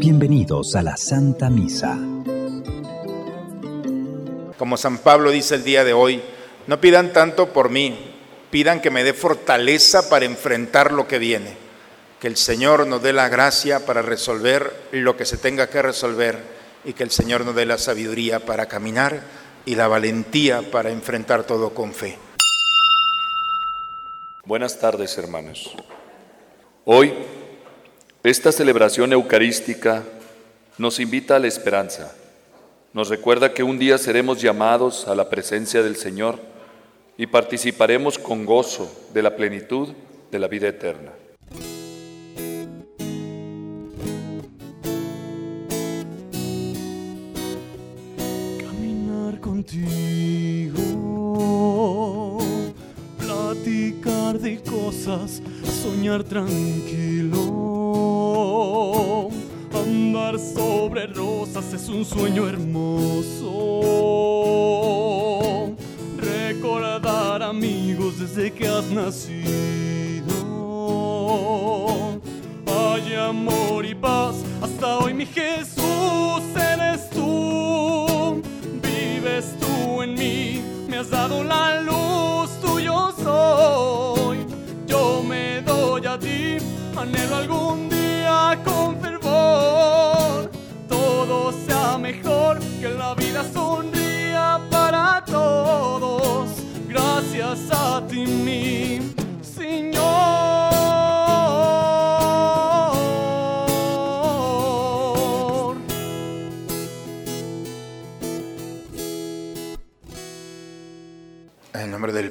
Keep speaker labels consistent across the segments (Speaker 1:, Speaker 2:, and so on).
Speaker 1: Bienvenidos a la Santa Misa.
Speaker 2: Como San Pablo dice el día de hoy, no pidan tanto por mí, pidan que me dé fortaleza para enfrentar lo que viene. Que el Señor nos dé la gracia para resolver lo que se tenga que resolver y que el Señor nos dé la sabiduría para caminar y la valentía para enfrentar todo con fe.
Speaker 3: Buenas tardes, hermanos. Hoy esta celebración eucarística nos invita a la esperanza. Nos recuerda que un día seremos llamados a la presencia del Señor y participaremos con gozo de la plenitud de la vida eterna.
Speaker 4: Caminar contigo, platicar de cosas, soñar tranquilo Andar sobre rosas es un sueño hermoso. Recordar amigos desde que has nacido. Hay amor y paz hasta hoy, mi Jesús, eres tú. Vives tú en mí, me has dado la luz, soy. Yo me doy a ti, anhelo algún día con todo sea mejor, que la vida sonría para todos. Gracias a ti, mi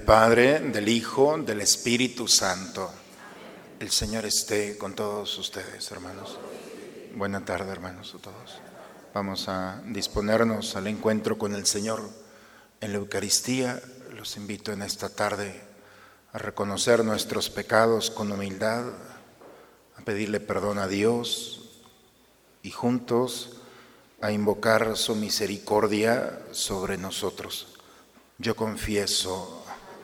Speaker 2: Padre, del Hijo, del Espíritu Santo. El Señor esté con todos ustedes, hermanos. Buena tarde, hermanos, a todos. Vamos a disponernos al encuentro con el Señor en la Eucaristía. Los invito en esta tarde a reconocer nuestros pecados con humildad, a pedirle perdón a Dios y juntos a invocar su misericordia sobre nosotros. Yo confieso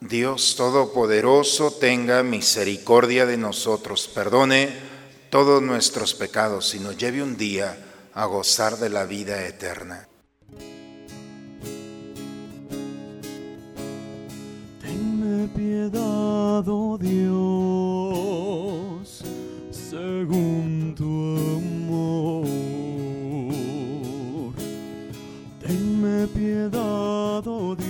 Speaker 2: Dios Todopoderoso tenga misericordia de nosotros, perdone todos nuestros pecados y nos lleve un día a gozar de la vida eterna.
Speaker 4: Tenme piedad, oh Dios, según tu amor. Tenme piedad, oh Dios,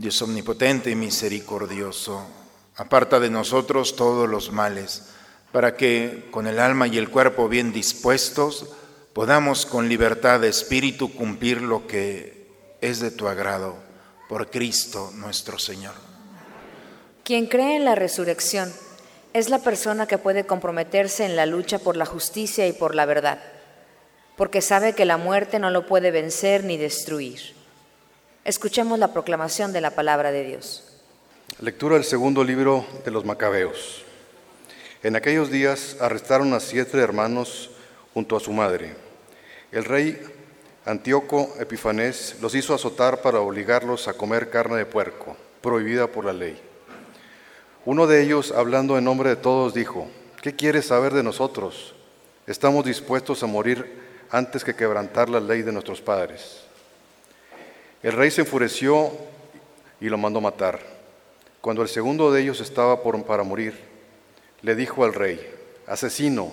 Speaker 2: Dios omnipotente y misericordioso, aparta de nosotros todos los males, para que, con el alma y el cuerpo bien dispuestos, podamos con libertad de espíritu cumplir lo que es de tu agrado, por Cristo nuestro Señor.
Speaker 5: Quien cree en la resurrección, es la persona que puede comprometerse en la lucha por la justicia y por la verdad, porque sabe que la muerte no lo puede vencer ni destruir. Escuchemos la proclamación de la palabra de Dios.
Speaker 6: Lectura del segundo libro de los Macabeos. En aquellos días arrestaron a siete hermanos junto a su madre. El rey Antíoco Epifanés los hizo azotar para obligarlos a comer carne de puerco, prohibida por la ley. Uno de ellos, hablando en nombre de todos, dijo, ¿qué quieres saber de nosotros? Estamos dispuestos a morir antes que quebrantar la ley de nuestros padres. El rey se enfureció y lo mandó matar. Cuando el segundo de ellos estaba por, para morir, le dijo al rey, asesino,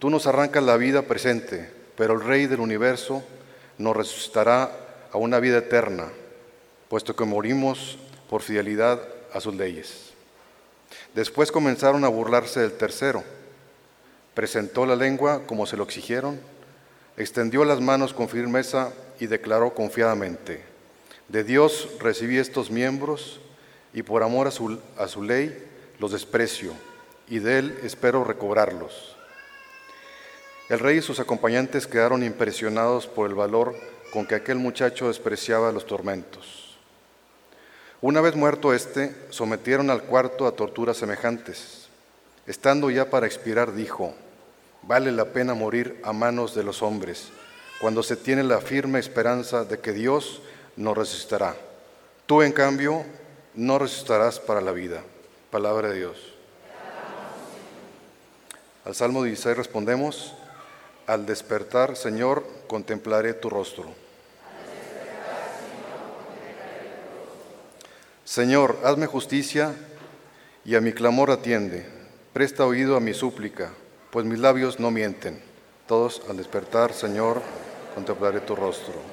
Speaker 6: tú nos arrancas la vida presente, pero el rey del universo nos resucitará a una vida eterna, puesto que morimos por fidelidad a sus leyes. Después comenzaron a burlarse del tercero. Presentó la lengua como se lo exigieron, extendió las manos con firmeza y declaró confiadamente, de Dios recibí estos miembros y por amor a su, a su ley los desprecio y de él espero recobrarlos. El rey y sus acompañantes quedaron impresionados por el valor con que aquel muchacho despreciaba los tormentos. Una vez muerto éste, sometieron al cuarto a torturas semejantes. Estando ya para expirar, dijo, vale la pena morir a manos de los hombres, cuando se tiene la firme esperanza de que Dios nos resucitará. Tú, en cambio, no resucitarás para la vida. Palabra de Dios. Al Salmo 16 respondemos, al despertar, Señor, contemplaré tu rostro. Señor, hazme justicia y a mi clamor atiende. Presta oído a mi súplica, pues mis labios no mienten. Todos al despertar, Señor, contemplaré tu rostro.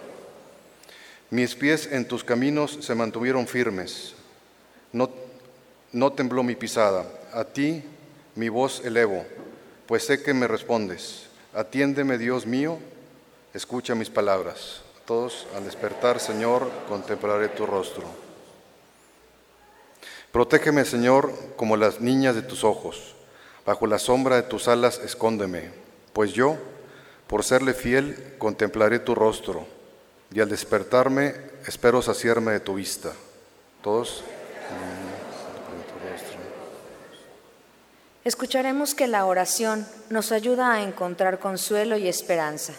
Speaker 6: Mis pies en tus caminos se mantuvieron firmes. No, no tembló mi pisada. A ti mi voz elevo, pues sé que me respondes. Atiéndeme, Dios mío, escucha mis palabras. Todos al despertar, Señor, contemplaré tu rostro. Protégeme, Señor, como las niñas de tus ojos. Bajo la sombra de tus alas escóndeme, pues yo, por serle fiel, contemplaré tu rostro, y al despertarme espero saciarme de tu vista. Todos.
Speaker 5: Escucharemos que la oración nos ayuda a encontrar consuelo y esperanza.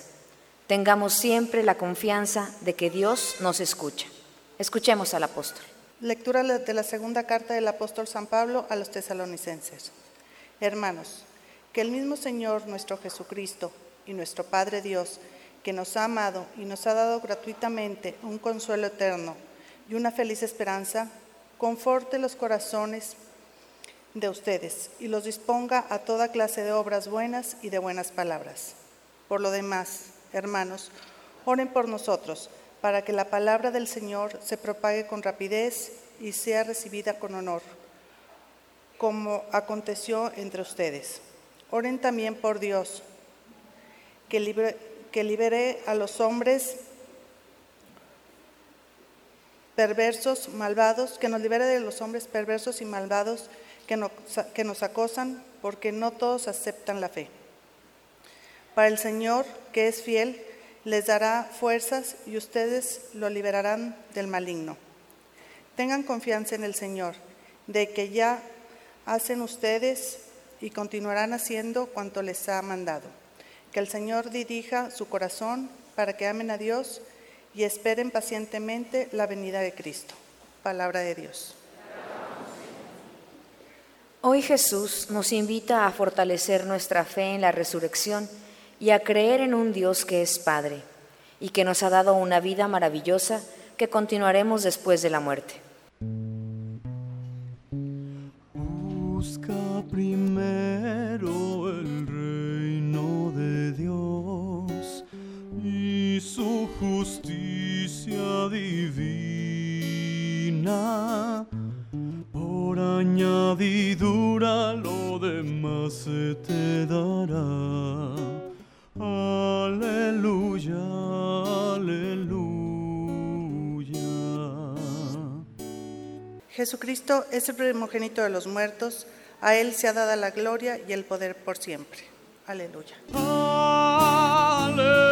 Speaker 5: Tengamos siempre la confianza de que Dios nos escucha. Escuchemos al apóstol.
Speaker 7: Lectura de la segunda carta del apóstol San Pablo a los tesalonicenses. Hermanos, que el mismo Señor nuestro Jesucristo y nuestro Padre Dios, que nos ha amado y nos ha dado gratuitamente un consuelo eterno y una feliz esperanza, conforte los corazones de ustedes y los disponga a toda clase de obras buenas y de buenas palabras. Por lo demás, hermanos, oren por nosotros para que la palabra del Señor se propague con rapidez y sea recibida con honor, como aconteció entre ustedes. Oren también por Dios, que, libere a los hombres perversos, malvados, que nos libere de los hombres perversos y malvados que nos, que nos acosan, porque no todos aceptan la fe. Para el Señor, que es fiel, les dará fuerzas y ustedes lo liberarán del maligno. Tengan confianza en el Señor, de que ya hacen ustedes y continuarán haciendo cuanto les ha mandado. Que el Señor dirija su corazón para que amen a Dios y esperen pacientemente la venida de Cristo. Palabra de Dios.
Speaker 5: Hoy Jesús nos invita a fortalecer nuestra fe en la resurrección y a creer en un Dios que es Padre y que nos ha dado una vida maravillosa que continuaremos después de la muerte.
Speaker 4: Busca primero justicia divina. Por añadidura lo demás se te dará. Aleluya, aleluya.
Speaker 7: Jesucristo es el primogénito de los muertos, a Él se ha dado la gloria y el poder por siempre. Aleluya.
Speaker 4: aleluya.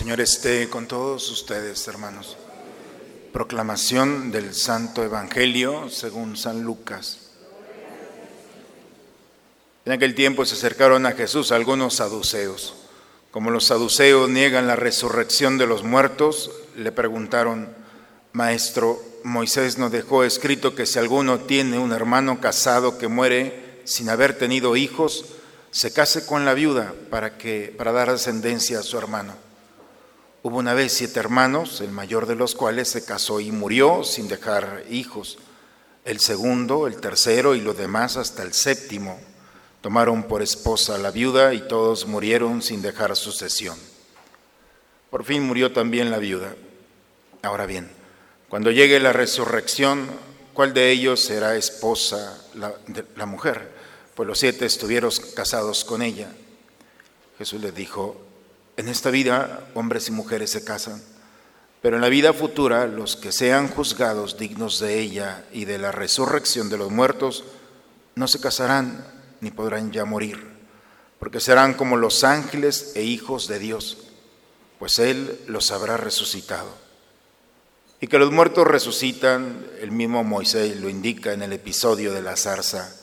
Speaker 2: Señor esté con todos ustedes, hermanos. Proclamación del Santo Evangelio según San Lucas. En aquel tiempo se acercaron a Jesús algunos saduceos. Como los saduceos niegan la resurrección de los muertos, le preguntaron, Maestro, Moisés nos dejó escrito que si alguno tiene un hermano casado que muere sin haber tenido hijos, se case con la viuda para, que, para dar ascendencia a su hermano. Hubo una vez siete hermanos, el mayor de los cuales se casó y murió sin dejar hijos. El segundo, el tercero y los demás hasta el séptimo tomaron por esposa a la viuda y todos murieron sin dejar sucesión. Por fin murió también la viuda. Ahora bien, cuando llegue la resurrección, ¿cuál de ellos será esposa la, de la mujer? Pues los siete estuvieron casados con ella. Jesús les dijo, en esta vida hombres y mujeres se casan, pero en la vida futura los que sean juzgados dignos de ella y de la resurrección de los muertos no se casarán ni podrán ya morir, porque serán como los ángeles e hijos de Dios, pues Él los habrá resucitado. Y que los muertos resucitan, el mismo Moisés lo indica en el episodio de la zarza,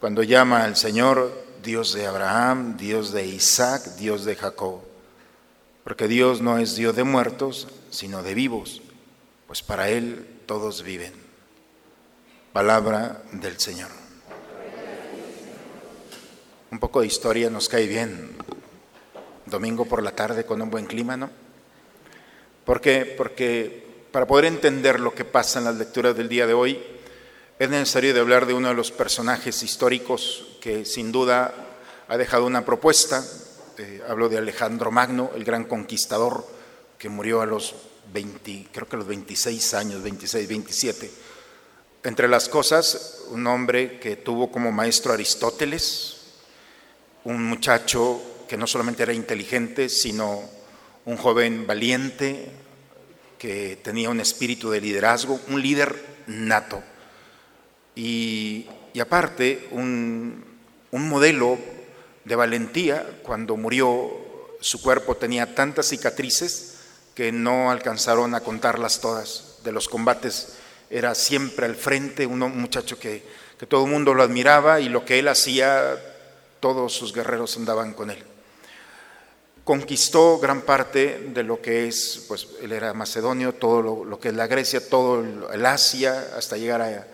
Speaker 2: cuando llama al Señor Dios de Abraham, Dios de Isaac, Dios de Jacob. Porque Dios no es Dios de muertos, sino de vivos, pues para Él todos viven. Palabra del Señor. Un poco de historia nos cae bien. Domingo por la tarde con un buen clima, ¿no? ¿Por qué? Porque para poder entender lo que pasa en las lecturas del día de hoy, es necesario de hablar de uno de los personajes históricos que sin duda ha dejado una propuesta. Eh, hablo de Alejandro Magno, el gran conquistador que murió a los 20, creo que a los 26 años, 26, 27. Entre las cosas, un hombre que tuvo como maestro Aristóteles, un muchacho que no solamente era inteligente, sino un joven valiente, que tenía un espíritu de liderazgo, un líder nato. Y, y aparte, un, un modelo de valentía, cuando murió su cuerpo tenía tantas cicatrices que no alcanzaron a contarlas todas. De los combates era siempre al frente, un muchacho que, que todo el mundo lo admiraba y lo que él hacía, todos sus guerreros andaban con él. Conquistó gran parte de lo que es, pues él era macedonio, todo lo, lo que es la Grecia, todo el, el Asia, hasta llegar a,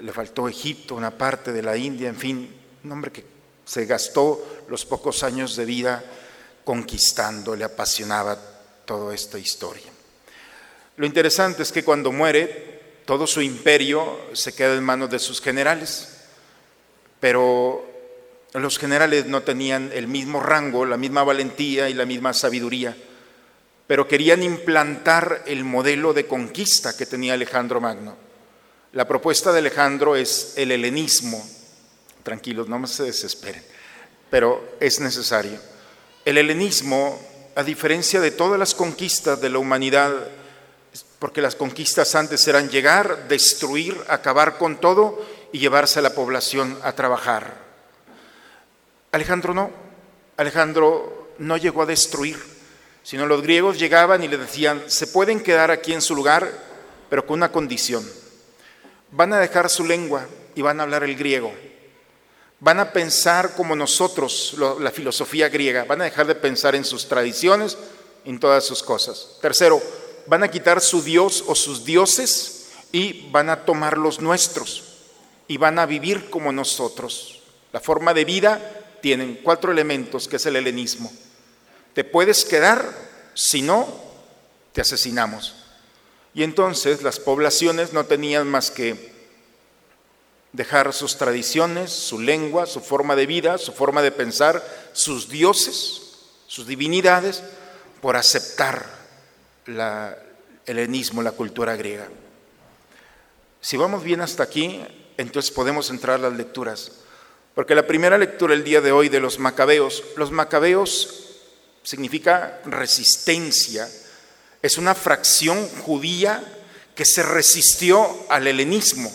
Speaker 2: le faltó Egipto, una parte de la India, en fin, un hombre que se gastó los pocos años de vida conquistando, le apasionaba toda esta historia. Lo interesante es que cuando muere, todo su imperio se queda en manos de sus generales, pero los generales no tenían el mismo rango, la misma valentía y la misma sabiduría, pero querían implantar el modelo de conquista que tenía Alejandro Magno. La propuesta de Alejandro es el helenismo, tranquilos, no se desesperen, pero es necesario. El helenismo, a diferencia de todas las conquistas de la humanidad, porque las conquistas antes eran llegar, destruir, acabar con todo y llevarse a la población a trabajar. Alejandro no, Alejandro no llegó a destruir, sino los griegos llegaban y le decían, se pueden quedar aquí en su lugar, pero con una condición. Van a dejar su lengua y van a hablar el griego. Van a pensar como nosotros, la filosofía griega, van a dejar de pensar en sus tradiciones, en todas sus cosas. Tercero, van a quitar su Dios o sus dioses y van a tomar los nuestros y van a vivir como nosotros. La forma de vida tienen cuatro elementos, que es el helenismo. Te puedes quedar si no, te asesinamos. Y entonces las poblaciones no tenían más que dejar sus tradiciones, su lengua, su forma de vida, su forma de pensar, sus dioses, sus divinidades, por aceptar el helenismo, la cultura griega. Si vamos bien hasta aquí, entonces podemos entrar a las lecturas. Porque la primera lectura el día de hoy de los macabeos, los macabeos significa resistencia, es una fracción judía que se resistió al helenismo,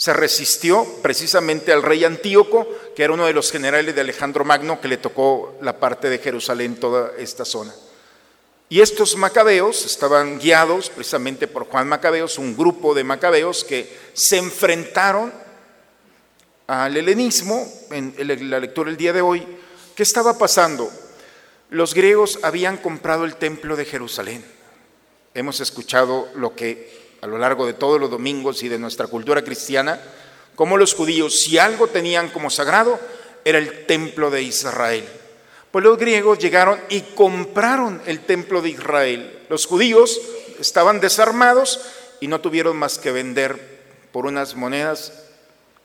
Speaker 2: se resistió precisamente al rey Antíoco, que era uno de los generales de Alejandro Magno, que le tocó la parte de Jerusalén, toda esta zona. Y estos macabeos estaban guiados precisamente por Juan Macabeos, un grupo de macabeos que se enfrentaron al helenismo en la lectura del día de hoy. ¿Qué estaba pasando? Los griegos habían comprado el templo de Jerusalén. Hemos escuchado lo que a lo largo de todos los domingos y de nuestra cultura cristiana, como los judíos, si algo tenían como sagrado, era el templo de Israel. Pues los griegos llegaron y compraron el templo de Israel. Los judíos estaban desarmados y no tuvieron más que vender por unas monedas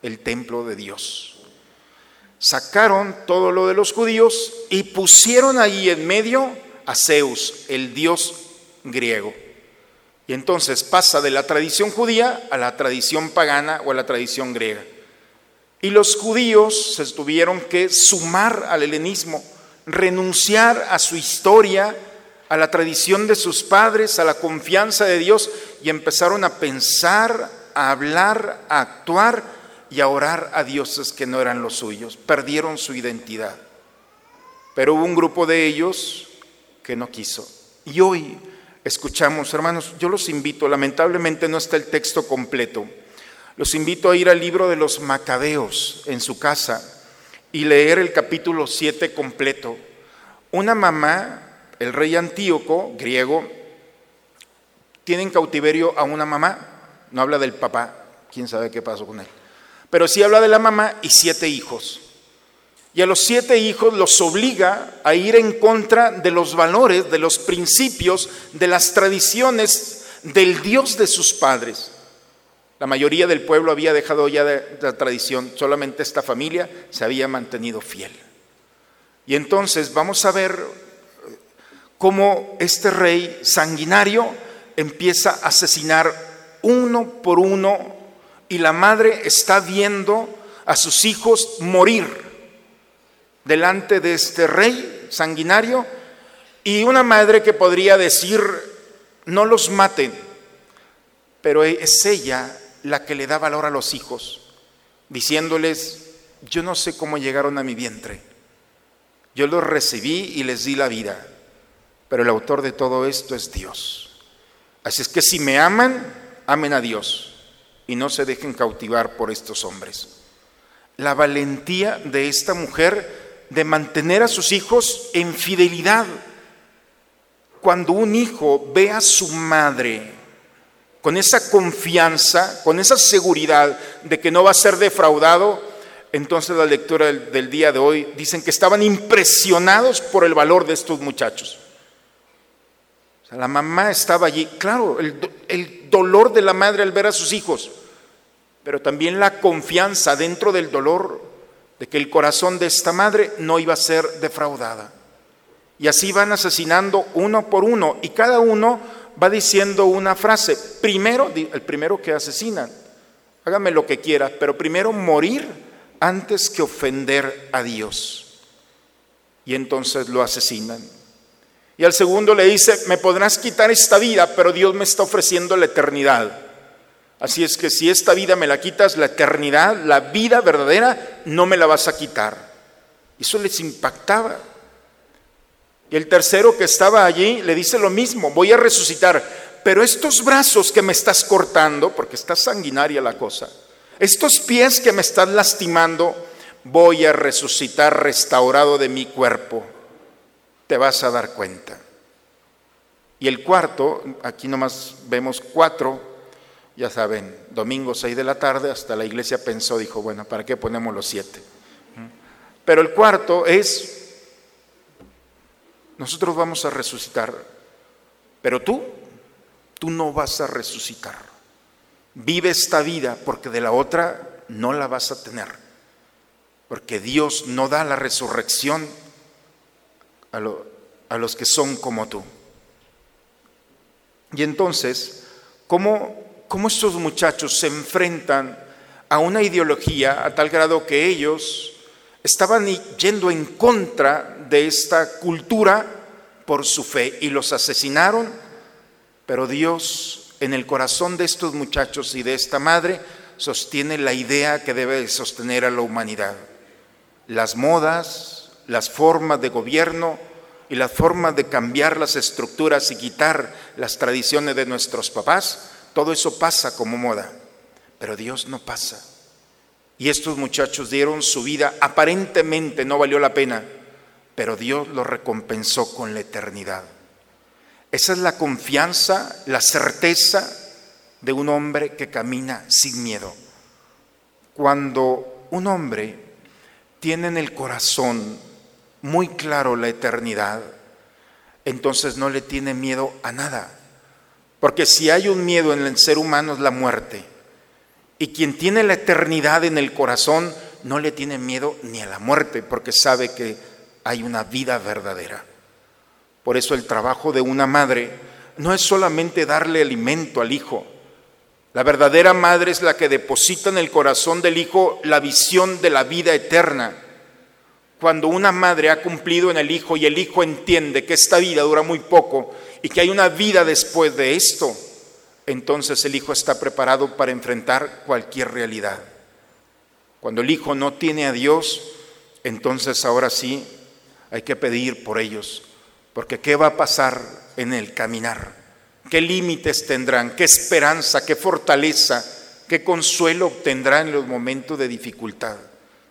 Speaker 2: el templo de Dios. Sacaron todo lo de los judíos y pusieron ahí en medio a Zeus, el dios griego. Y entonces pasa de la tradición judía a la tradición pagana o a la tradición griega. Y los judíos se tuvieron que sumar al helenismo, renunciar a su historia, a la tradición de sus padres, a la confianza de Dios y empezaron a pensar, a hablar, a actuar y a orar a dioses que no eran los suyos. Perdieron su identidad. Pero hubo un grupo de ellos que no quiso. Y hoy escuchamos, hermanos, yo los invito, lamentablemente no está el texto completo, los invito a ir al libro de los Macabeos en su casa y leer el capítulo 7 completo. Una mamá, el rey Antíoco, griego, tiene en cautiverio a una mamá, no habla del papá, quién sabe qué pasó con él, pero sí habla de la mamá y siete hijos y a los siete hijos los obliga a ir en contra de los valores, de los principios, de las tradiciones del Dios de sus padres. La mayoría del pueblo había dejado ya de, la tradición, solamente esta familia se había mantenido fiel. Y entonces vamos a ver cómo este rey sanguinario empieza a asesinar uno por uno y la madre está viendo a sus hijos morir delante de este rey sanguinario y una madre que podría decir, no los maten, pero es ella la que le da valor a los hijos, diciéndoles, yo no sé cómo llegaron a mi vientre, yo los recibí y les di la vida, pero el autor de todo esto es Dios. Así es que si me aman, amen a Dios y no se dejen cautivar por estos hombres. La valentía de esta mujer de mantener a sus hijos en fidelidad. Cuando un hijo ve a su madre con esa confianza, con esa seguridad de que no va a ser defraudado, entonces la lectura del, día de hoy dicen que estaban impresionados por el valor de estos muchachos. la mamá estaba allí, claro, el dolor de la madre al ver a sus hijos, pero también la confianza dentro del dolor de que el corazón de esta madre no iba a ser defraudada. Y así van asesinando uno por uno y cada uno va diciendo una frase. Primero, el primero que asesinan, hágame lo que quiera, pero primero morir antes que ofender a Dios. Y entonces lo asesinan. Y al segundo le dice, me podrás quitar esta vida, pero Dios me está ofreciendo la eternidad. Así es que si esta vida me la quitas, la eternidad, la vida verdadera, no me la vas a quitar. Eso les impactaba. Y el tercero que estaba allí le dice lo mismo, voy a resucitar, pero estos brazos que me estás cortando, porque está sanguinaria la cosa, estos pies que me estás lastimando, voy a resucitar restaurado de mi cuerpo. Te vas a dar cuenta. Y el cuarto, aquí nomás vemos cuatro, ya saben, domingo 6 de la tarde, hasta la iglesia pensó, dijo, bueno, ¿para qué ponemos los siete? Pero el cuarto es, nosotros vamos a resucitar Pero tú, tú no vas a resucitar. Vive esta vida porque de la otra no la vas a tener. Porque Dios no da la resurrección a, a los que son como tú. Y entonces, ¿cómo, ¿cómo estos muchachos se enfrentan a una ideología a tal grado que ellos estaban yendo en contra de esta cultura por su fe y los asesinaron, pero Dios en el corazón de estos muchachos y de esta madre sostiene la idea que debe sostener a la humanidad. Las modas, las formas de gobierno y las formas de cambiar las estructuras y quitar las tradiciones de nuestros papás, todo eso pasa como moda, pero Dios no pasa. Y estos muchachos dieron su vida, aparentemente no valió la pena, pero Dios lo recompensó con la eternidad. Esa es la confianza, la certeza de un hombre que camina sin miedo. Cuando un hombre tiene en el corazón muy claro la eternidad, entonces no le tiene miedo a nada. Porque si hay un miedo en el ser humano es la muerte. Y quien tiene la eternidad en el corazón no le tiene miedo ni a la muerte, porque sabe que hay una vida verdadera. Por eso el trabajo de una madre no es solamente darle alimento al hijo. La verdadera madre es la que deposita en el corazón del hijo la visión de la vida eterna. Cuando una madre ha cumplido en el hijo y el hijo entiende que esta vida dura muy poco y que hay una vida después de esto, entonces el hijo está preparado para enfrentar cualquier realidad. Cuando el hijo no tiene a Dios, entonces ahora sí hay que pedir por ellos, porque ¿qué va a pasar en el caminar? ¿Qué límites tendrán? ¿Qué esperanza? ¿Qué fortaleza? ¿Qué consuelo obtendrán en los momentos de dificultad?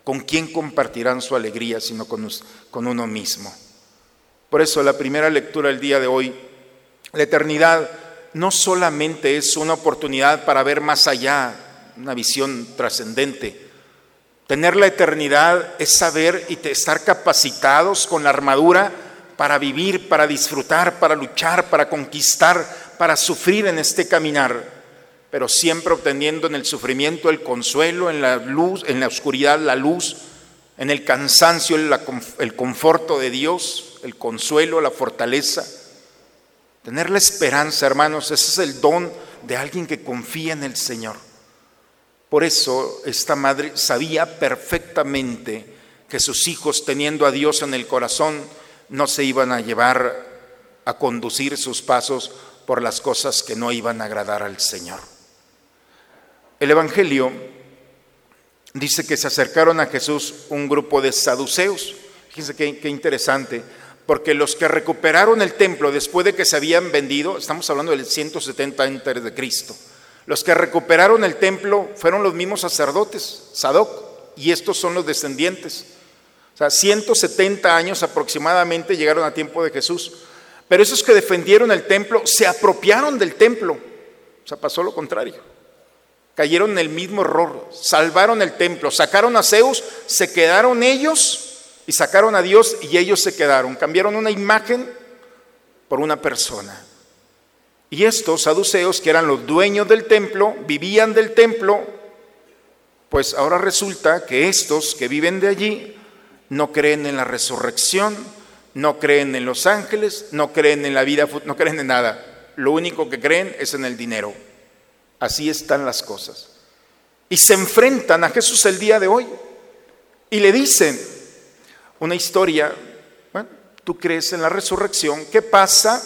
Speaker 2: ¿Con quién compartirán su alegría sino con, con uno mismo? Por eso la primera lectura del día de hoy, la eternidad no solamente es una oportunidad para ver más allá, una visión trascendente. Tener la eternidad es saber y estar capacitados con la armadura para vivir, para disfrutar, para luchar, para conquistar, para sufrir en este caminar, pero siempre obteniendo en el sufrimiento el consuelo, en la luz, en la oscuridad la luz, en el cansancio el, el conforto de Dios, el consuelo, la fortaleza. Tener la esperanza, hermanos, ese es el don de alguien que confía en el Señor. Por eso esta madre sabía perfectamente que sus hijos, teniendo a Dios en el corazón, no se iban a llevar a conducir sus pasos por las cosas que no iban a agradar al Señor. El Evangelio dice que se acercaron a Jesús un grupo de saduceos. Fíjense qué, qué interesante porque los que recuperaron el templo después de que se habían vendido, estamos hablando del 170 antes de Cristo, los que recuperaron el templo fueron los mismos sacerdotes, Sadoc, y estos son los descendientes. O sea, 170 años aproximadamente llegaron a tiempo de Jesús. Pero esos que defendieron el templo se apropiaron del templo. O sea, pasó lo contrario. Cayeron en el mismo error, salvaron el templo, sacaron a Zeus, se quedaron ellos y sacaron a Dios y ellos se quedaron. Cambiaron una imagen por una persona. Y estos saduceos, que eran los dueños del templo, vivían del templo, pues ahora resulta que estos que viven de allí no creen en la resurrección, no creen en los ángeles, no creen en la vida, no creen en nada. Lo único que creen es en el dinero. Así están las cosas. Y se enfrentan a Jesús el día de hoy y le dicen, una historia, bueno, tú crees en la resurrección, ¿qué pasa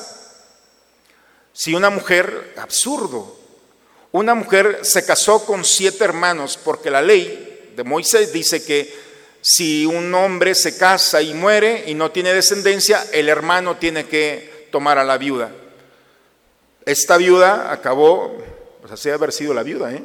Speaker 2: si una mujer, absurdo, una mujer se casó con siete hermanos porque la ley de Moisés dice que si un hombre se casa y muere y no tiene descendencia, el hermano tiene que tomar a la viuda. Esta viuda acabó, pues así haber sido la viuda, ¿eh?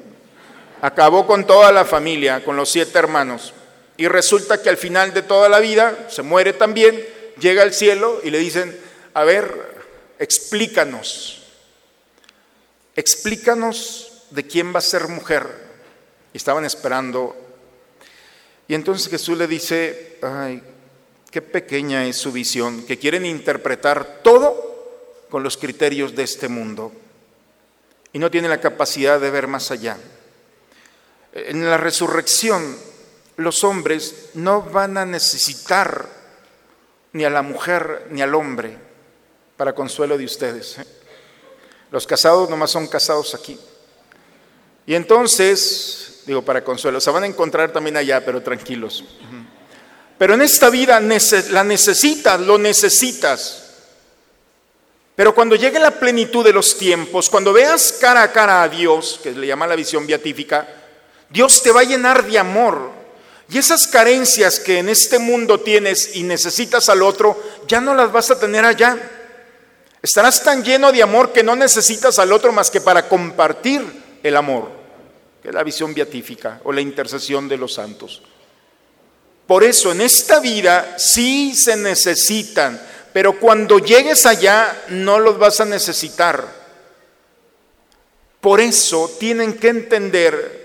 Speaker 2: acabó con toda la familia, con los siete hermanos. Y resulta que al final de toda la vida se muere también, llega al cielo y le dicen, a ver, explícanos, explícanos de quién va a ser mujer. Y estaban esperando. Y entonces Jesús le dice, ay, qué pequeña es su visión, que quieren interpretar todo con los criterios de este mundo y no tiene la capacidad de ver más allá. En la resurrección los hombres no van a necesitar ni a la mujer ni al hombre para consuelo de ustedes. ¿eh? Los casados nomás son casados aquí. Y entonces, digo, para consuelo, se van a encontrar también allá, pero tranquilos. Pero en esta vida la necesitas, lo necesitas. Pero cuando llegue la plenitud de los tiempos, cuando veas cara a cara a Dios, que le llama la visión beatífica, Dios te va a llenar de amor. Y esas carencias que en este mundo tienes y necesitas al otro, ya no las vas a tener allá. Estarás tan lleno de amor que no necesitas al otro más que para compartir el amor, que es la visión beatífica o la intercesión de los santos. Por eso en esta vida sí se necesitan, pero cuando llegues allá no los vas a necesitar. Por eso tienen que entender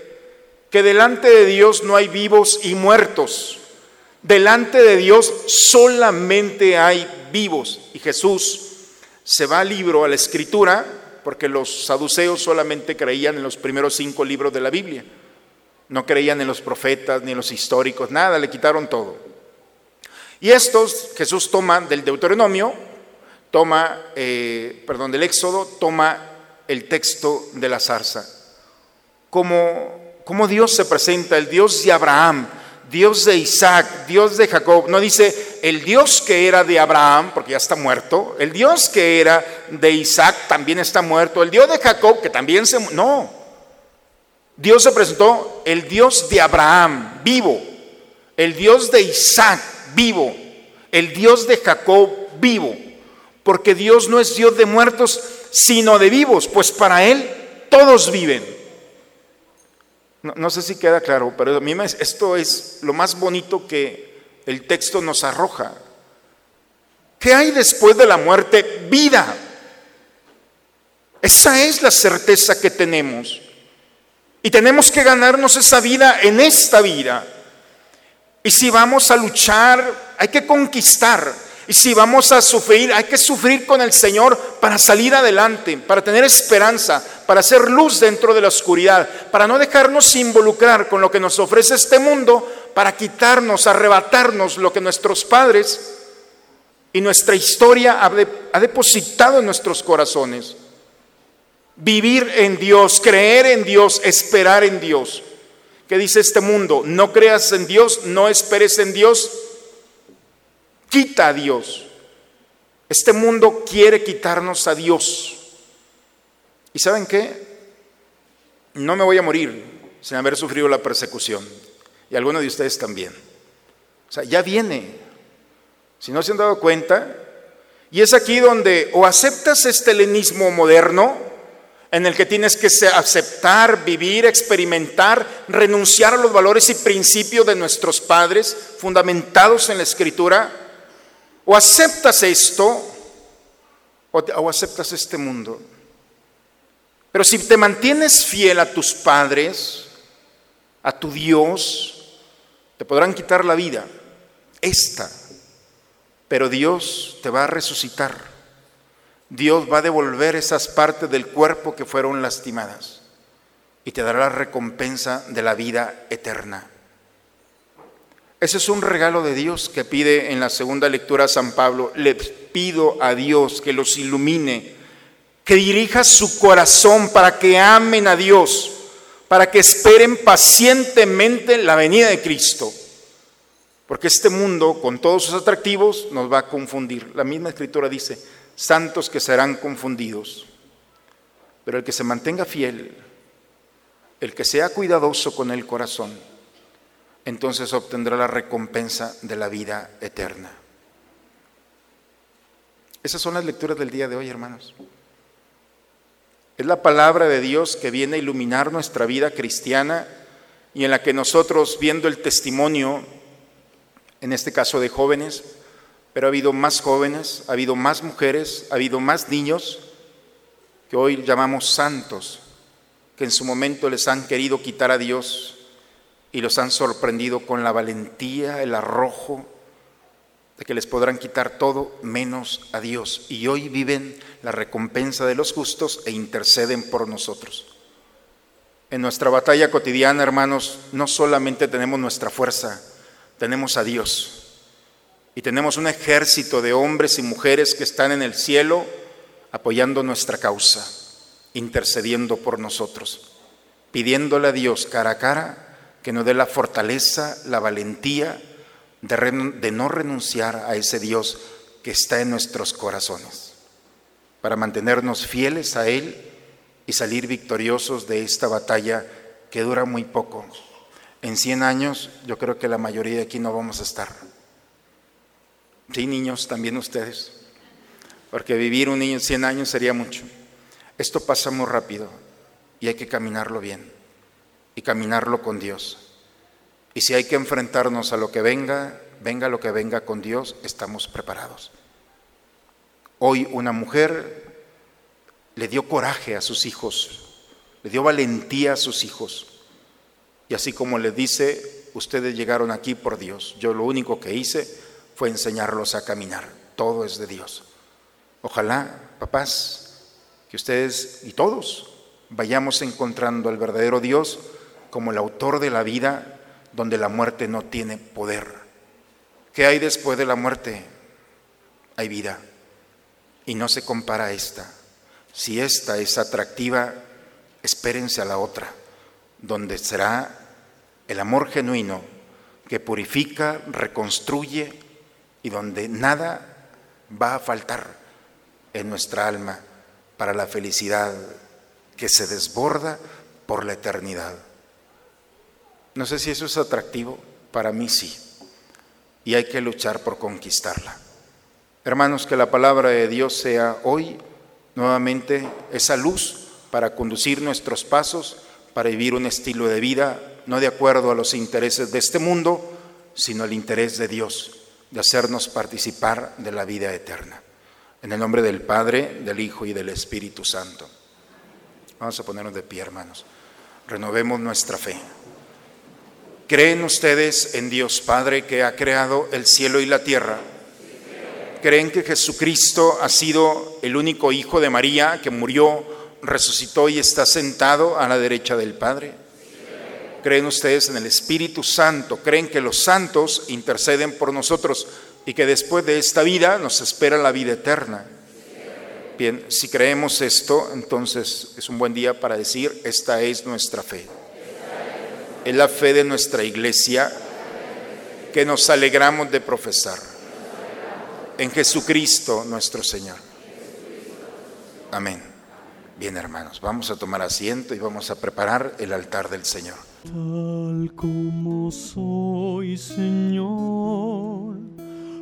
Speaker 2: que delante de Dios no hay vivos y muertos. Delante de Dios solamente hay vivos. Y Jesús se va al libro, a la escritura, porque los saduceos solamente creían en los primeros cinco libros de la Biblia. No creían en los profetas ni en los históricos, nada, le quitaron todo. Y estos, Jesús toma del Deuteronomio, toma, eh, perdón, del Éxodo, toma el texto de la zarza. Como, como Dios se presenta, el Dios de Abraham, Dios de Isaac, Dios de Jacob. No dice el Dios que era de Abraham, porque ya está muerto. El Dios que era de Isaac también está muerto. El Dios de Jacob, que también se... No, Dios se presentó el Dios de Abraham, vivo, el Dios de Isaac, vivo, el Dios de Jacob, vivo, porque Dios no es Dios de muertos, sino de vivos, pues para Él todos viven. No, sé si queda claro, pero a mí esto es lo más bonito que el texto nos arroja. ¿Qué hay después de la muerte? Vida. Esa es la certeza que tenemos. Y tenemos que ganarnos esa vida en esta vida. Y si vamos a luchar, hay que conquistar. Y si vamos a sufrir, hay que sufrir con el Señor para salir adelante, para tener esperanza, para hacer luz dentro de la oscuridad, para no dejarnos involucrar con lo que nos ofrece este mundo, para quitarnos, arrebatarnos lo que nuestros padres y nuestra historia ha depositado en nuestros corazones. Vivir en Dios, creer en Dios, esperar en Dios. ¿Qué dice este mundo? No creas en Dios, no esperes en Dios, quita a Dios. Este mundo quiere quitarnos a Dios. ¿Y saben qué? No me voy a morir sin haber sufrido la persecución. Y algunos de ustedes también. O sea, ya viene. Si no se han dado cuenta. Y es aquí donde o aceptas este helenismo moderno, en el que tienes que aceptar, vivir, experimentar, renunciar a los valores y principios de nuestros padres fundamentados en la escritura, o aceptas esto o, aceptas este mundo. Pero si te mantienes fiel a tus padres, a tu Dios, te podrán quitar la vida, esta, pero Dios te va a resucitar. Dios va a devolver esas partes del cuerpo que fueron lastimadas y te dará la recompensa de la vida eterna. Ese es un regalo de Dios que pide en la segunda lectura San Pablo. Le pido a Dios que los ilumine, que dirija su corazón para que amen a Dios, para que esperen pacientemente la venida de Cristo. Porque este mundo, con todos sus atractivos, nos va a confundir. La misma escritura dice, santos que serán confundidos. Pero el que se mantenga fiel, el que sea cuidadoso con el corazón, entonces obtendrá la recompensa de la vida eterna. Esas son las lecturas del día de hoy, hermanos. Es la palabra de Dios que viene a iluminar nuestra vida cristiana y en la que nosotros, viendo el testimonio, en este caso de jóvenes, pero ha habido más jóvenes, ha habido más mujeres, ha habido más niños que hoy llamamos santos, que en su momento les han querido quitar a Dios y los han sorprendido con la valentía, el arrojo, de que les podrán quitar todo menos a Dios. Y hoy viven la recompensa de los justos e interceden por nosotros. En nuestra batalla cotidiana, hermanos, no solamente tenemos nuestra fuerza, tenemos a Dios. Y tenemos un ejército de hombres y mujeres que están en el cielo apoyando nuestra causa, intercediendo por nosotros, pidiéndole a Dios cara a cara que nos dé la fortaleza, la valentía de, no renunciar a ese Dios que está en nuestros corazones, para mantenernos fieles a Él y salir victoriosos de esta batalla que dura muy poco. En 100 años yo creo que la mayoría de aquí no vamos a estar. Sí, niños, también ustedes. Porque vivir un niño en 100 años sería mucho. Esto pasa muy rápido y hay que caminarlo bien y caminarlo con Dios. Y si hay que enfrentarnos a lo que venga, venga lo que venga con Dios, estamos preparados. Hoy una mujer le dio coraje a sus hijos, le dio valentía a sus hijos. Y así como le dice, ustedes llegaron aquí por Dios. Yo lo único que hice fue enseñarlos a caminar. Todo es de Dios. Ojalá, papás, que ustedes y todos vayamos encontrando al verdadero Dios como el autor de la vida donde la muerte no tiene poder. ¿Qué hay después de la muerte? Hay vida. Y no se compara a esta. Si esta es atractiva, espérense a la otra, donde será el amor genuino que purifica, reconstruye y donde nada va a faltar en nuestra alma para la felicidad que se desborda por la eternidad. No sé si eso es atractivo, para mí sí, y hay que luchar por conquistarla. Hermanos, que la palabra de Dios sea hoy nuevamente esa luz para conducir nuestros pasos, para vivir un estilo de vida no de acuerdo a los intereses de este mundo, sino al interés de Dios, de hacernos participar de la vida eterna. En el nombre del Padre, del Hijo y del Espíritu Santo. Vamos a ponernos de pie, hermanos. Renovemos nuestra fe. ¿Creen ustedes en Dios Padre que ha creado el cielo y la tierra? ¿Creen que Jesucristo ha sido el único Hijo de María que murió, resucitó y está sentado a la derecha del Padre? ¿Creen ustedes en el Espíritu Santo? ¿Creen que los santos interceden por nosotros y que después de esta vida nos espera la vida eterna? Bien, si creemos esto, entonces es un buen día para decir, esta es nuestra fe es la fe de nuestra iglesia que nos alegramos de profesar en Jesucristo nuestro Señor. Amén. Bien hermanos, vamos a tomar asiento y vamos a preparar el altar del Señor.
Speaker 4: Tal como soy, Señor,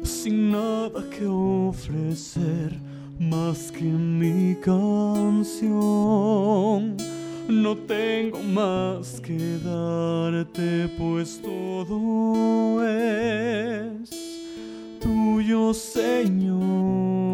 Speaker 4: sin nada que ofrecer más que mi canción no tengo más que darte, pues todo es tuyo, Señor.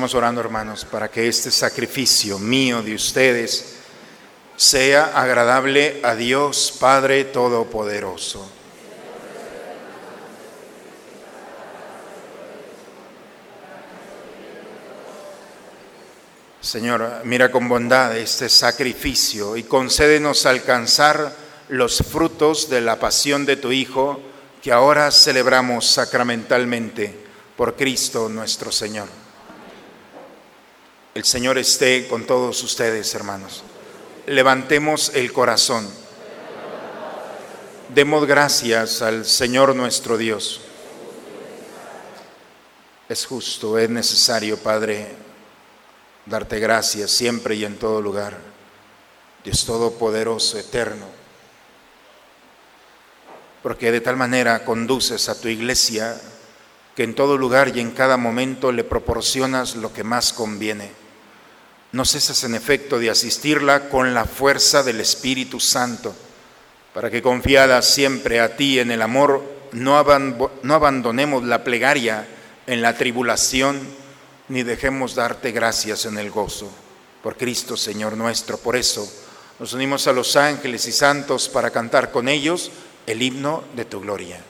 Speaker 2: Orando, hermanos, para que este sacrificio mío de ustedes sea agradable a Dios Padre Todopoderoso. Señor, mira con bondad este sacrificio y concédenos alcanzar los frutos de la pasión de tu Hijo que ahora celebramos sacramentalmente por Cristo nuestro Señor. El Señor esté con todos ustedes, hermanos. Levantemos el corazón. Demos gracias al Señor nuestro Dios. Es justo, es necesario, Padre, darte gracias siempre y en todo lugar. Dios Todopoderoso, eterno, porque de tal manera conduces a tu iglesia que en todo lugar y en cada momento le proporcionas lo que más conviene. No cesas en efecto de asistirla con la fuerza del Espíritu Santo, para que confiada siempre a ti en el amor, no, abandonemos la plegaria en la tribulación, ni dejemos darte gracias en el gozo. Por Cristo, Señor nuestro. Por eso nos unimos a los ángeles y santos para cantar con ellos el himno de tu gloria.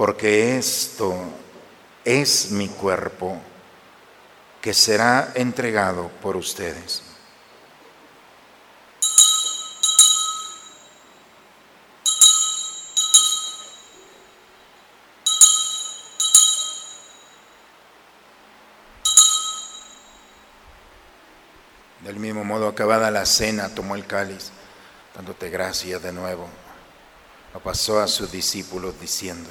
Speaker 2: porque esto es mi cuerpo que será entregado por ustedes. Del mismo modo, acabada la cena, tomó el cáliz, dándote gracias de nuevo. Lo pasó a sus discípulos diciendo,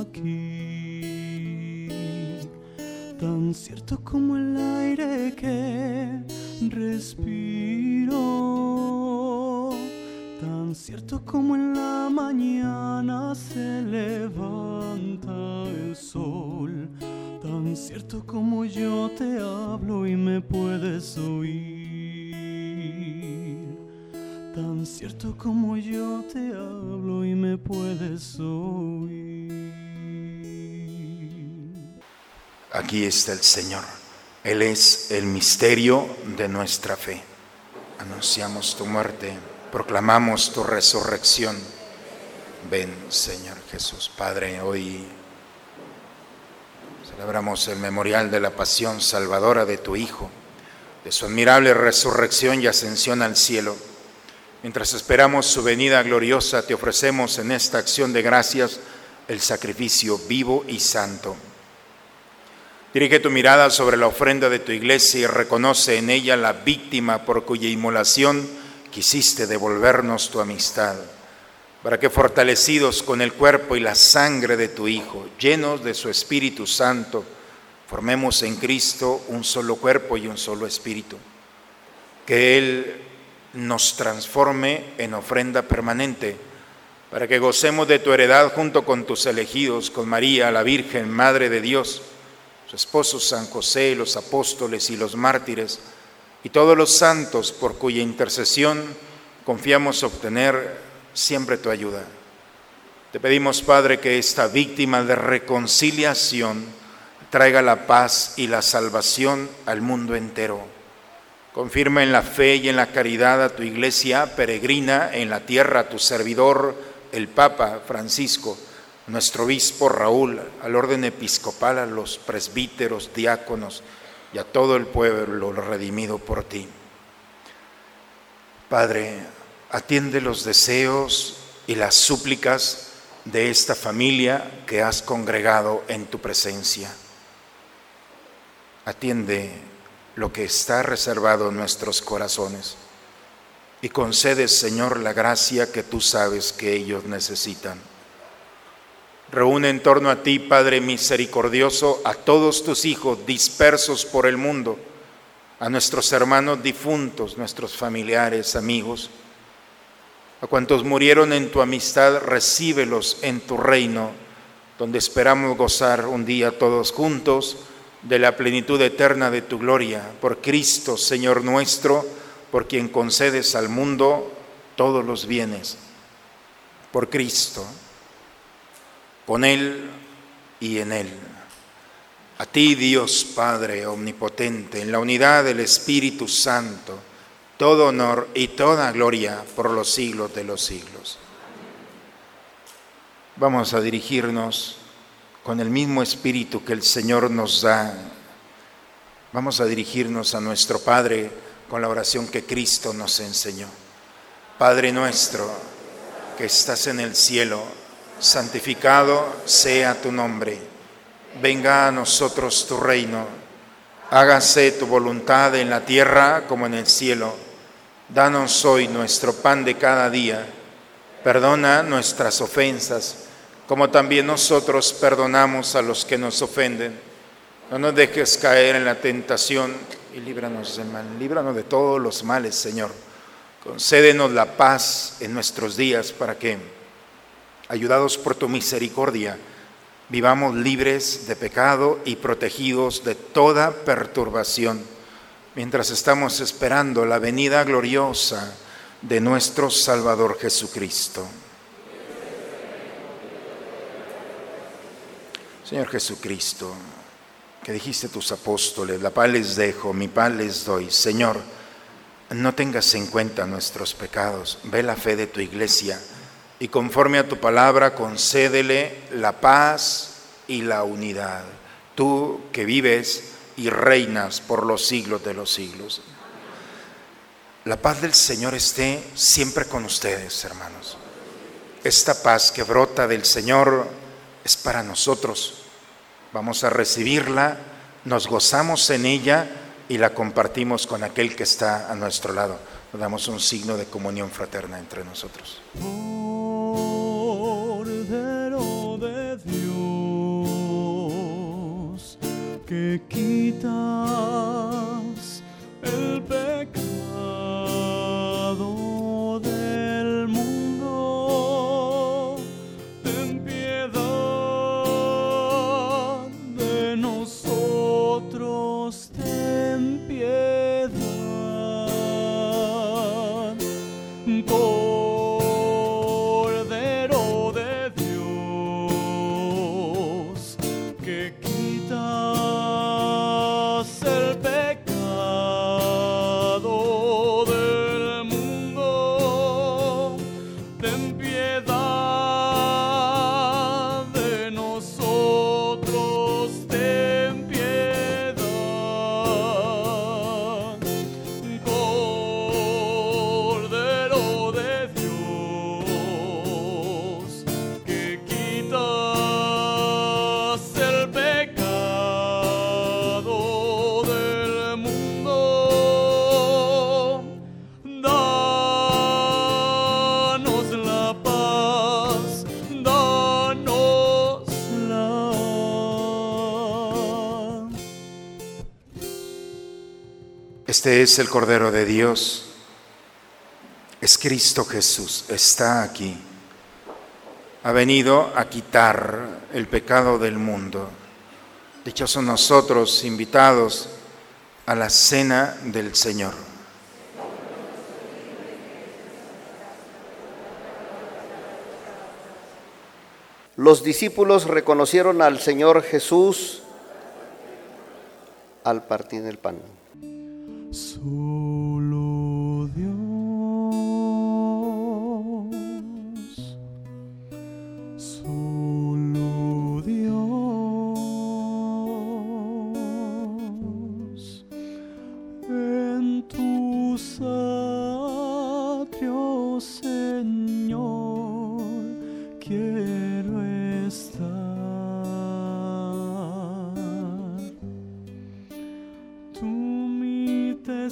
Speaker 4: aquí, tan cierto como el aire que respiro, tan cierto como en la mañana se levanta el sol, tan cierto como yo te hablo y me puedes oír. Tan cierto como yo te hablo y me puedes oír.
Speaker 2: Aquí está el Señor. Él es el misterio de nuestra fe. Anunciamos tu muerte, proclamamos tu resurrección. Ven, Señor Jesús. Padre, hoy celebramos el memorial de la pasión salvadora de tu Hijo, de su admirable resurrección y ascensión al cielo. Mientras esperamos su venida gloriosa, te ofrecemos en esta acción de gracias el sacrificio vivo y santo. Dirige tu mirada sobre la ofrenda de tu iglesia y reconoce en ella la víctima por cuya inmolación quisiste devolvernos tu amistad, para que fortalecidos con el cuerpo y la sangre de tu Hijo, llenos de su Espíritu Santo, formemos en Cristo un solo cuerpo y un solo espíritu. Que Él nos transforme en ofrenda permanente, para que gocemos de tu heredad junto con tus elegidos, con María, la Virgen, Madre de Dios, su esposo San José, los apóstoles y los mártires, y todos los santos por cuya intercesión confiamos obtener siempre tu ayuda. Te pedimos, Padre, que esta víctima de reconciliación traiga la paz y la salvación al mundo entero. Confirma en la fe y en la caridad a tu iglesia peregrina en la tierra, a tu servidor, el Papa Francisco, nuestro obispo Raúl, al orden episcopal, a los presbíteros, diáconos y a todo el pueblo redimido por ti. Padre, atiende los deseos y las súplicas de esta familia que has congregado en tu presencia. Atiende lo que está reservado en nuestros corazones y concede, Señor, la gracia que tú sabes que ellos necesitan. Reúne en torno a ti, Padre misericordioso, a todos tus hijos dispersos por el mundo, a nuestros hermanos difuntos, nuestros familiares, amigos, a cuantos murieron en tu amistad, recíbelos en tu reino, donde esperamos gozar un día todos juntos de la plenitud eterna de tu gloria, por Cristo, Señor nuestro, por quien concedes al mundo todos los bienes, por Cristo, con Él y en Él. A ti, Dios Padre Omnipotente, en la unidad del Espíritu Santo, todo honor y toda gloria por los siglos de los siglos. Vamos a dirigirnos con el mismo espíritu que el Señor nos da. Vamos a dirigirnos a nuestro Padre con la oración que Cristo nos enseñó. Padre nuestro, que estás en el cielo, santificado sea tu nombre. Venga a nosotros tu reino. Hágase tu voluntad en la tierra como en el cielo. Danos hoy nuestro pan de cada día. Perdona nuestras ofensas como también nosotros perdonamos a los que nos ofenden. No nos dejes caer en la tentación y líbranos del mal. Líbranos de todos los males, Señor. Concédenos la paz en nuestros días para que, ayudados por tu misericordia, vivamos libres de pecado y protegidos de toda perturbación, mientras estamos esperando la venida gloriosa de nuestro Salvador Jesucristo. Señor Jesucristo, que dijiste a tus apóstoles, la paz les dejo, mi paz les doy. Señor, no tengas en cuenta nuestros pecados, ve la fe de tu iglesia y conforme a tu palabra concédele la paz y la unidad. Tú que vives y reinas por los siglos de los siglos. La paz del Señor esté siempre con ustedes, hermanos. Esta paz que brota del Señor es para nosotros vamos a recibirla, nos gozamos en ella y la compartimos con aquel que está a nuestro lado. Nos damos un signo de comunión fraterna entre nosotros. Este es el Cordero de Dios. Es Cristo Jesús. Está aquí. Ha venido a quitar el pecado del mundo. Dichosos nosotros invitados a la cena del Señor.
Speaker 8: Los discípulos reconocieron al Señor Jesús al partir el pan.
Speaker 4: Solo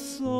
Speaker 4: mi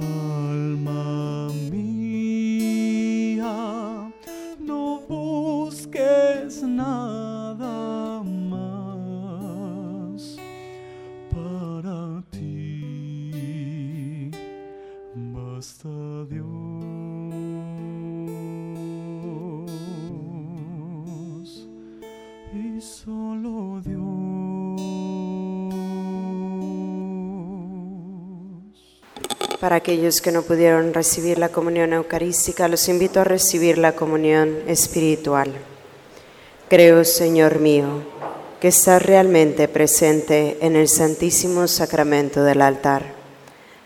Speaker 4: Alma Para
Speaker 9: aquellos que no pudieron recibir la comunión eucarística, los invito a recibir la comunión espiritual. Creo, Señor mío, que estás realmente presente en el Santísimo Sacramento del altar.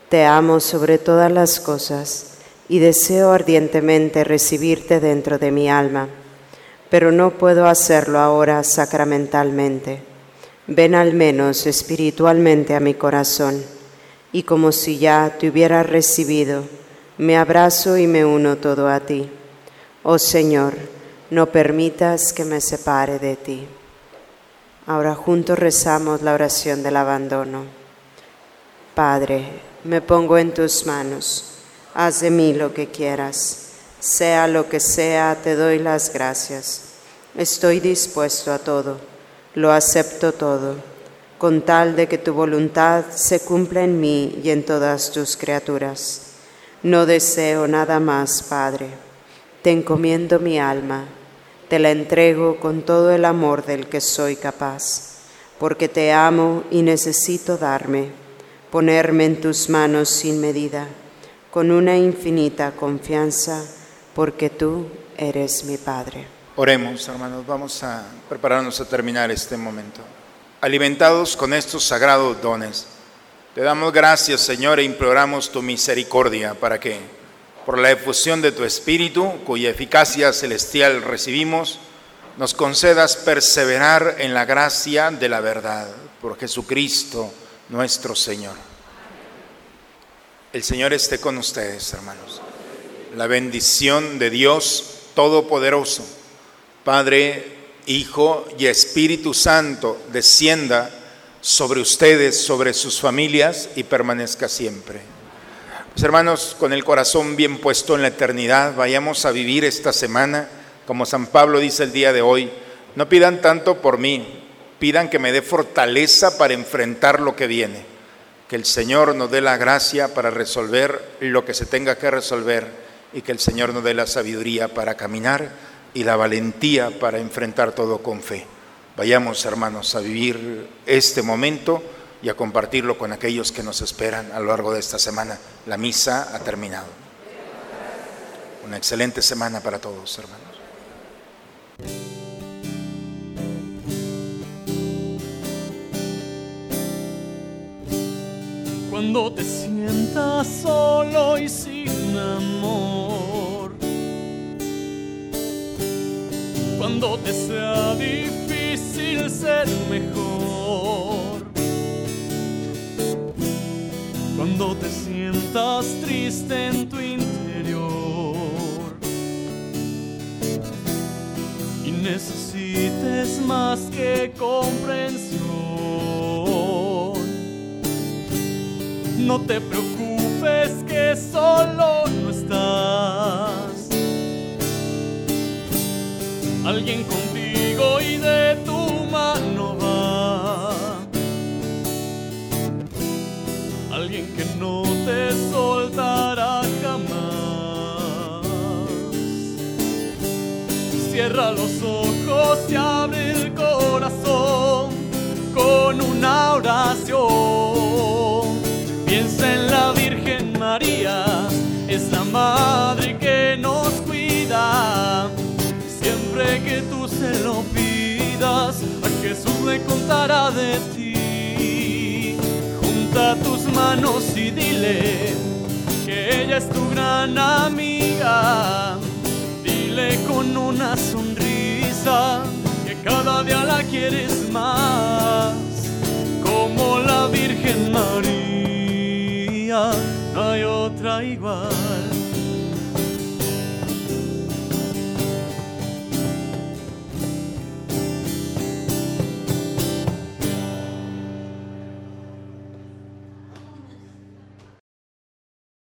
Speaker 9: Te amo sobre todas las cosas y deseo ardientemente recibirte dentro de mi alma, pero no puedo hacerlo ahora sacramentalmente. Ven al menos espiritualmente a mi corazón y como si ya te hubiera recibido, me abrazo y me uno todo a ti. Oh Señor, no permitas que me separe de ti. Ahora juntos rezamos la oración del abandono. Padre, me pongo en tus manos, haz de mí lo que quieras, sea lo que sea, te doy las gracias. Estoy dispuesto a todo, lo acepto todo con tal de que tu voluntad se cumpla en mí y en todas tus criaturas. No deseo nada más, Padre. Te encomiendo mi alma, te la entrego con todo el amor del que soy capaz, porque te amo y necesito darme, ponerme en tus manos sin medida, con una infinita confianza, porque tú eres mi Padre.
Speaker 2: Oremos, hermanos, vamos a prepararnos a terminar este momento. Alimentados con estos sagrados dones, te damos gracias, Señor, e imploramos tu misericordia para que, por la efusión de tu Espíritu, cuya eficacia celestial recibimos, nos concedas perseverar en la gracia de la verdad, por Jesucristo nuestro Señor. El Señor esté con ustedes, hermanos. La bendición de Dios Todopoderoso, Padre, Hijo y Espíritu Santo, descienda sobre ustedes, sobre sus familias y permanezca siempre. Mis hermanos, con el corazón bien puesto en la eternidad, vayamos a vivir esta semana, como San Pablo dice el día de hoy, no pidan tanto por mí, pidan que me dé fortaleza para enfrentar lo que viene. Que el Señor nos dé la gracia para resolver lo que se tenga que resolver y que el Señor nos dé la sabiduría para caminar y la valentía para enfrentar todo con fe. Vayamos, hermanos, a vivir este momento y a compartirlo con aquellos que nos esperan a lo largo de esta semana. La misa ha terminado. Una excelente semana para todos, hermanos.
Speaker 4: Cuando te sientas solo y sin amor. Cuando te sea difícil ser mejor. Cuando te sientas triste en tu interior. Y necesites más que comprensión. No te preocupes que solo no estás. Alguien contigo y de tu mano va. Alguien que no te soltará jamás. Cierra los ojos y abre el corazón con una oración. Piensa en la Virgen María, es la madre que nos cuida. Lo pidas, a Jesús le contará de ti. Junta tus manos y dile que ella es tu gran amiga. Dile con una sonrisa que cada día la quieres más, como la Virgen María no hay otra igual.